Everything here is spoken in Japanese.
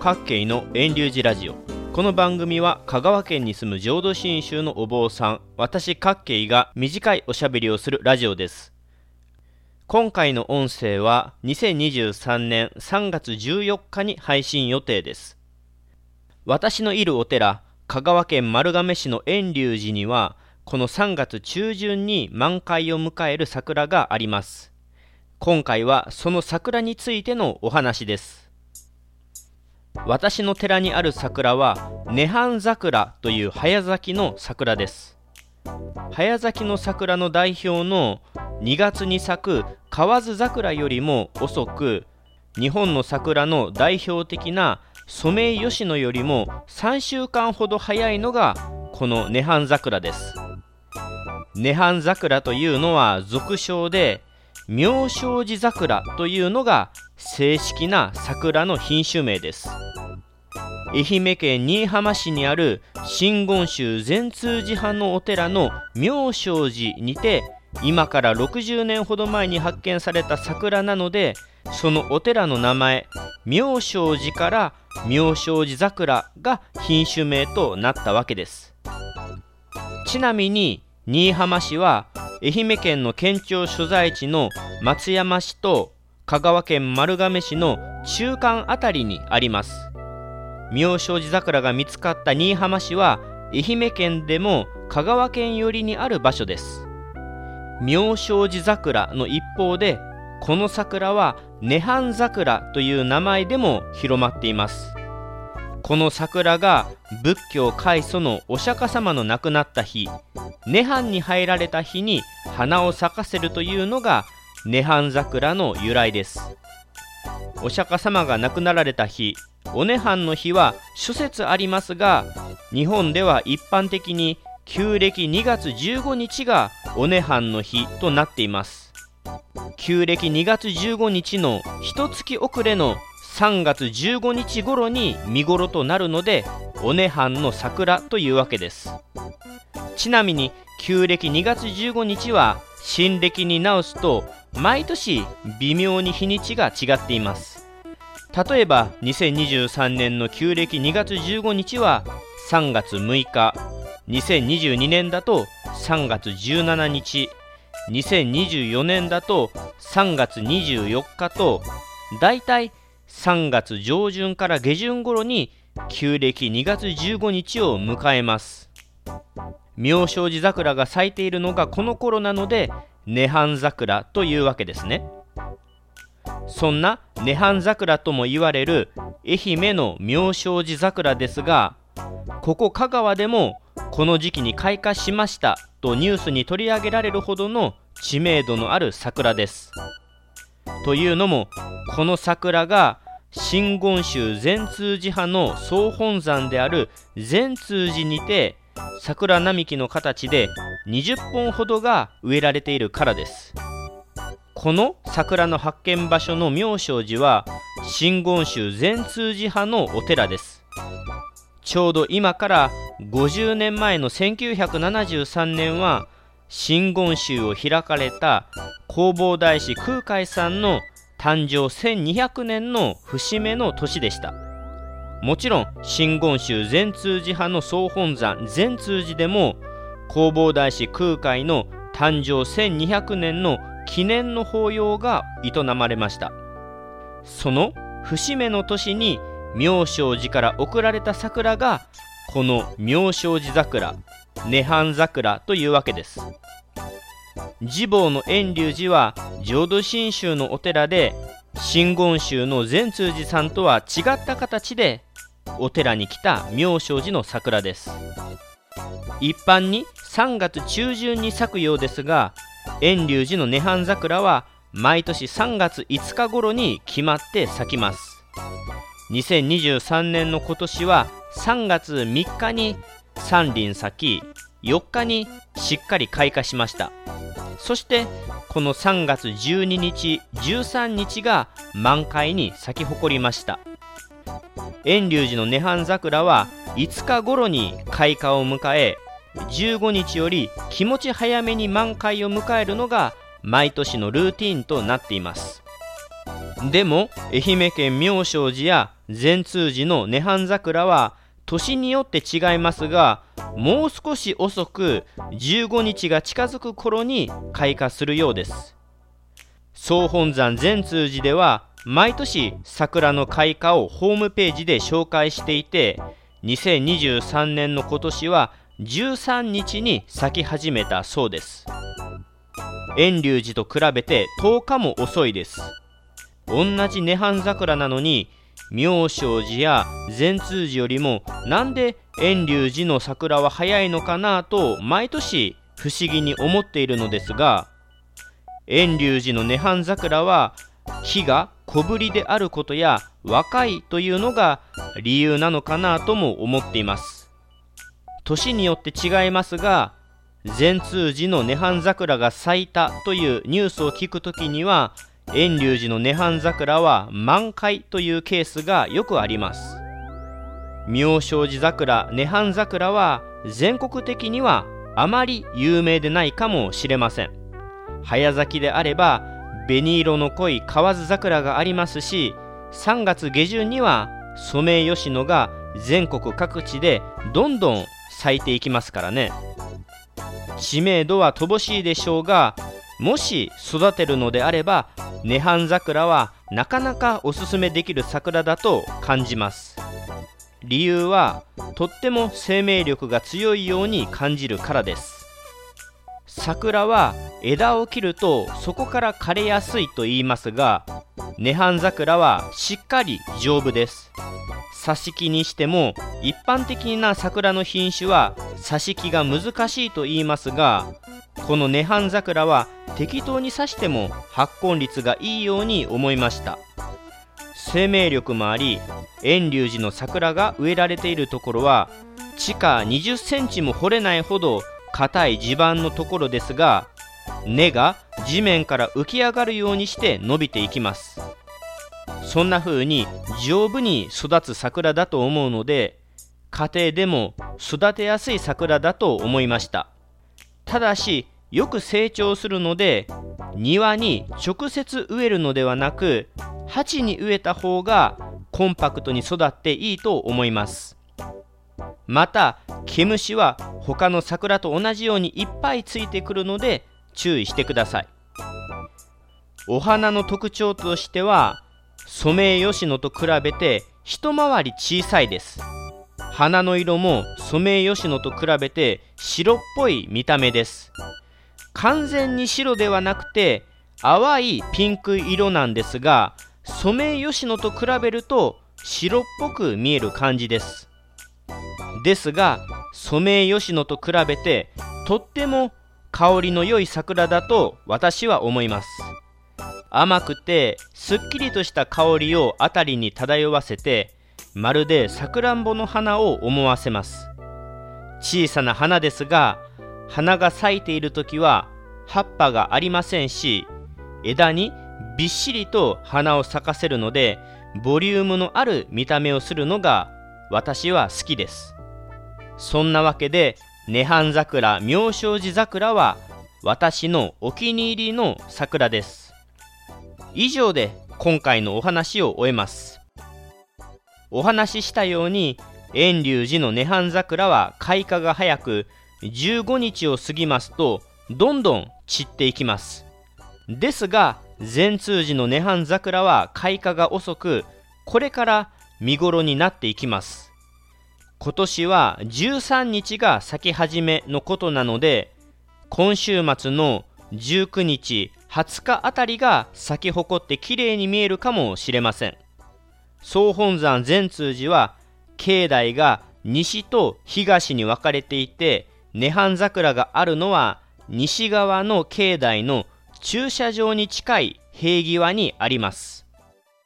各系の遠流寺ラジオ。この番組は香川県に住む浄土真宗のお坊さん私各系が短いおしゃべりをするラジオです。今回の音声は2023年3月14日に配信予定です。私のいるお寺香川県丸亀市の遠隆寺にはこの3月中旬に満開を迎える桜があります。今回はその桜についてのお話です。私の寺にある桜は涅槃桜という早咲きの桜です。早咲きの桜の代表の2月に咲く河津桜よりも遅く日本の桜の代表的なソメイヨシノよりも3週間ほど早いのがこの涅槃桜です。涅槃桜というのは俗称で妙正寺桜というのが正式な桜の品種名です。愛媛県新居浜市にある真言宗善通寺派のお寺の妙正寺にて今から60年ほど前に発見された桜なのでそのお寺の名前妙正寺から妙正寺桜が品種名となったわけです。ちなみに新居浜市は愛媛県の県庁所在地の松山市と香川県丸亀市の中間あたりにあります。妙正寺桜が見つかった新居浜市は愛媛県でも香川県寄りにある場所です。妙正寺桜の一方でこの桜は涅槃桜という名前でも広まっています。この桜が仏教開祖のお釈迦様の亡くなった日涅槃に入られた日に花を咲かせるというのが涅槃桜の由来です。お釈迦様が亡くなられた日お涅槃の日は諸説ありますが日本では一般的に旧暦2月15日がお涅槃の日となっています。旧暦2月15日の一月遅れの3月15日頃に見頃となるのでお涅槃の桜というわけです。ちなみに旧暦2月15日は新暦に直すと毎年微妙に日にちが違っています。例えば2023年の旧暦2月15日は3月6日。2022年だと3月17日。2024年だと3月24日とだいたい3月上旬から下旬頃に旧暦2月15日を迎えます。妙正寺桜が咲いているのがこの頃なので涅槃桜というわけですね。そんな涅槃桜とも言われる愛媛の妙正寺桜ですがここ香川でもこの時期に開花しましたとニュースに取り上げられるほどの知名度のある桜です。というのもこの桜が真言宗善通寺派の総本山である善通寺にて桜並木の形で20本ほどが植えられているからです。この桜の発見場所の妙正寺は真言宗善通寺派のお寺です。ちょうど今から50年前の1973年は真言宗を開かれた弘法大師空海さんの誕生1200年の節目の年でした。もちろん真言宗善通寺派の総本山善通寺でも弘法大師空海の誕生1200年の記念の法要が営まれました。その節目の年に妙正寺から贈られた桜がこの妙正寺桜涅槃桜というわけです。次坊の遠隆寺は浄土真宗のお寺で真言宗の善通寺さんとは違った形でお寺に来た妙正寺の桜です。一般に3月中旬に咲くようですが遠隆寺の涅槃桜は毎年3月5日頃に決まって咲きます。2023年の今年は3月3日に三輪咲き4日にしっかり開花しました。そしてこの3月12日13日が満開に咲き誇りました。遠隆寺の涅槃桜は5日頃に開花を迎え15日より気持ち早めに満開を迎えるのが毎年のルーティンとなっています。でも愛媛県妙正寺や善通寺の涅槃桜は年によって違いますがもう少し遅く15日が近づく頃に開花するようです。総本山善通寺では毎年桜の開花をホームページで紹介していて2023年の今年は13日に咲き始めたそうです。遠隆寺と比べて10日も遅いです。同じ涅槃桜なのに妙正寺や善通寺よりもなんで遠隆寺の桜は早いのかなと毎年不思議に思っているのですが遠隆寺の涅槃桜は木が小ぶりであることや若いというのが理由なのかなとも思っています。年によって違いますが善通寺の涅槃桜が咲いたというニュースを聞くときには遠隆寺の涅槃桜は満開というケースがよくあります。妙正寺桜涅槃桜は全国的にはあまり有名でないかもしれません。早咲きであれば紅色の濃い河津桜がありますし3月下旬にはソメイヨシノが全国各地でどんどん咲いていきますからね。知名度は乏しいでしょうがもし育てるのであれば涅槃桜はなかなかおすすめできる桜だと感じます。理由はとっても生命力が強いように感じるからです。桜は枝を切るとそこから枯れやすいと言いますが涅槃桜はしっかり丈夫です。挿し木にしても一般的な桜の品種は挿し木が難しいと言いますがこの涅槃桜は適当に刺しても発根率がいいように思いました。生命力もあり遠隆寺の桜が植えられているところは地下20センチも掘れないほど硬い地盤のところですが根が地面から浮き上がるようにして伸びていきます。そんな風に丈夫に育つ桜だと思うので家庭でも育てやすい桜だと思いました。ただしよく成長するので庭に直接植えるのではなく鉢に植えた方がコンパクトに育っていいと思います。また毛虫は他の桜と同じようにいっぱいついてくるので注意してください。お花の特徴としてはソメイヨシノと比べて一回り小さいです。花の色もソメイヨシノと比べて白っぽい見た目です。完全に白ではなくて淡いピンク色なんですがソメイヨシノと比べると白っぽく見える感じです。ですがソメイヨシノと比べてとっても香りの良い桜だと私は思います。甘くてすっきりとした香りを辺りに漂わせてまるでさくらんぼの花を思わせます。小さな花ですが花が咲いている時は葉っぱがありませんし枝にびっしりと花を咲かせるのでボリュームのある見た目をするのが私は好きです。そんなわけで涅槃桜妙正寺桜は私のお気に入りの桜です。以上で今回のお話を終えます。お話ししたように遠隆寺の涅槃桜は開花が早く15日を過ぎますとどんどん散っていきます。ですが善通寺の涅槃桜は開花が遅くこれから見頃になっていきます。今年は13日が咲き始めのことなので今週末の19日20日あたりが咲き誇って綺麗に見えるかもしれません。総本山善通寺は境内が西と東に分かれていて涅槃桜があるのは西側の境内の駐車場に近い塀際にあります。